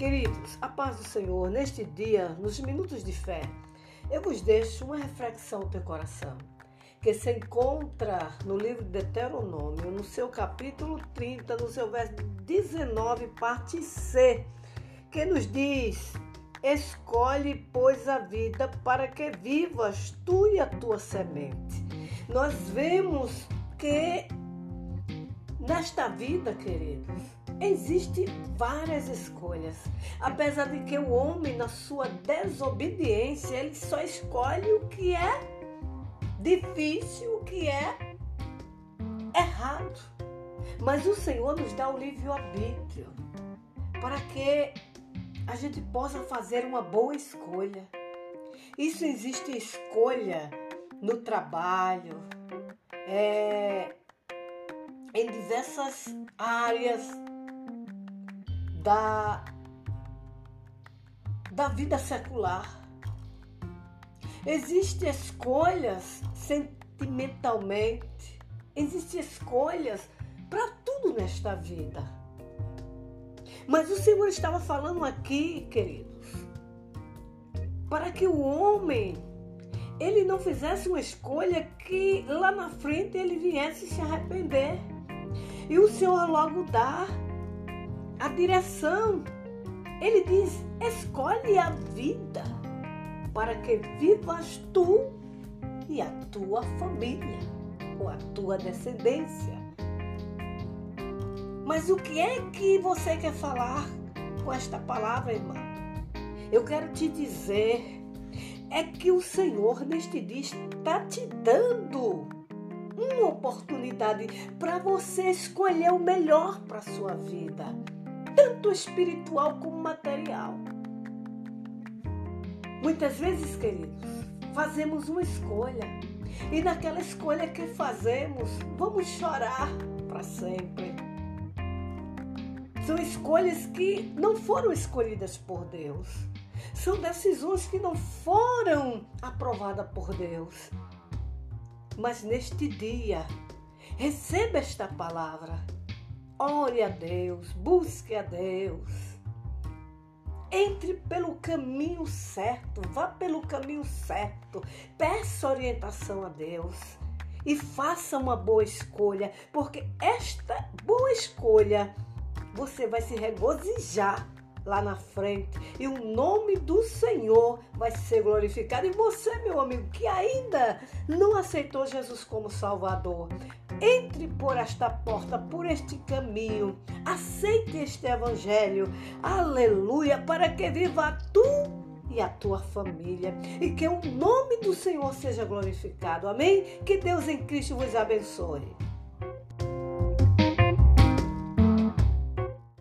Queridos, a paz do Senhor, neste dia, nos minutos de fé, eu vos deixo uma reflexão ao teu coração, que se encontra no livro de Deuteronômio, no seu capítulo 30, no seu verso 19, parte C, que nos diz: Escolhe, pois, a vida para que vivas tu e a tua semente. Nós vemos que nesta vida, queridos, Existem várias escolhas. Apesar de que o homem, na sua desobediência, ele só escolhe o que é difícil, o que é errado. Mas o Senhor nos dá o livre-arbítrio para que a gente possa fazer uma boa escolha. Isso existe escolha no trabalho, é, em diversas áreas da, da vida secular. Existem escolhas sentimentalmente, existem escolhas para tudo nesta vida. Mas o Senhor estava falando aqui, queridos, para que o homem ele não fizesse uma escolha que lá na frente ele viesse se arrepender. E o Senhor logo dá a direção. Ele diz: escolhe a vida para que vivas tu e a tua família ou a tua descendência. Mas o que é que você quer falar com esta palavra, irmã? Eu quero te dizer é que o Senhor neste dia está te dando uma oportunidade para você escolher o melhor para sua vida tanto espiritual como material. Muitas vezes, queridos, fazemos uma escolha e naquela escolha que fazemos, vamos chorar para sempre. São escolhas que não foram escolhidas por Deus. São decisões que não foram aprovadas por Deus. Mas neste dia, receba esta palavra Ore a Deus, busque a Deus. Entre pelo caminho certo, vá pelo caminho certo. Peça orientação a Deus e faça uma boa escolha, porque esta boa escolha você vai se regozijar lá na frente e o nome do Senhor vai ser glorificado. E você, meu amigo, que ainda não aceitou Jesus como Salvador, entre por esta porta, por este caminho, aceite este Evangelho, aleluia, para que viva tu e a tua família e que o nome do Senhor seja glorificado. Amém? Que Deus em Cristo vos abençoe.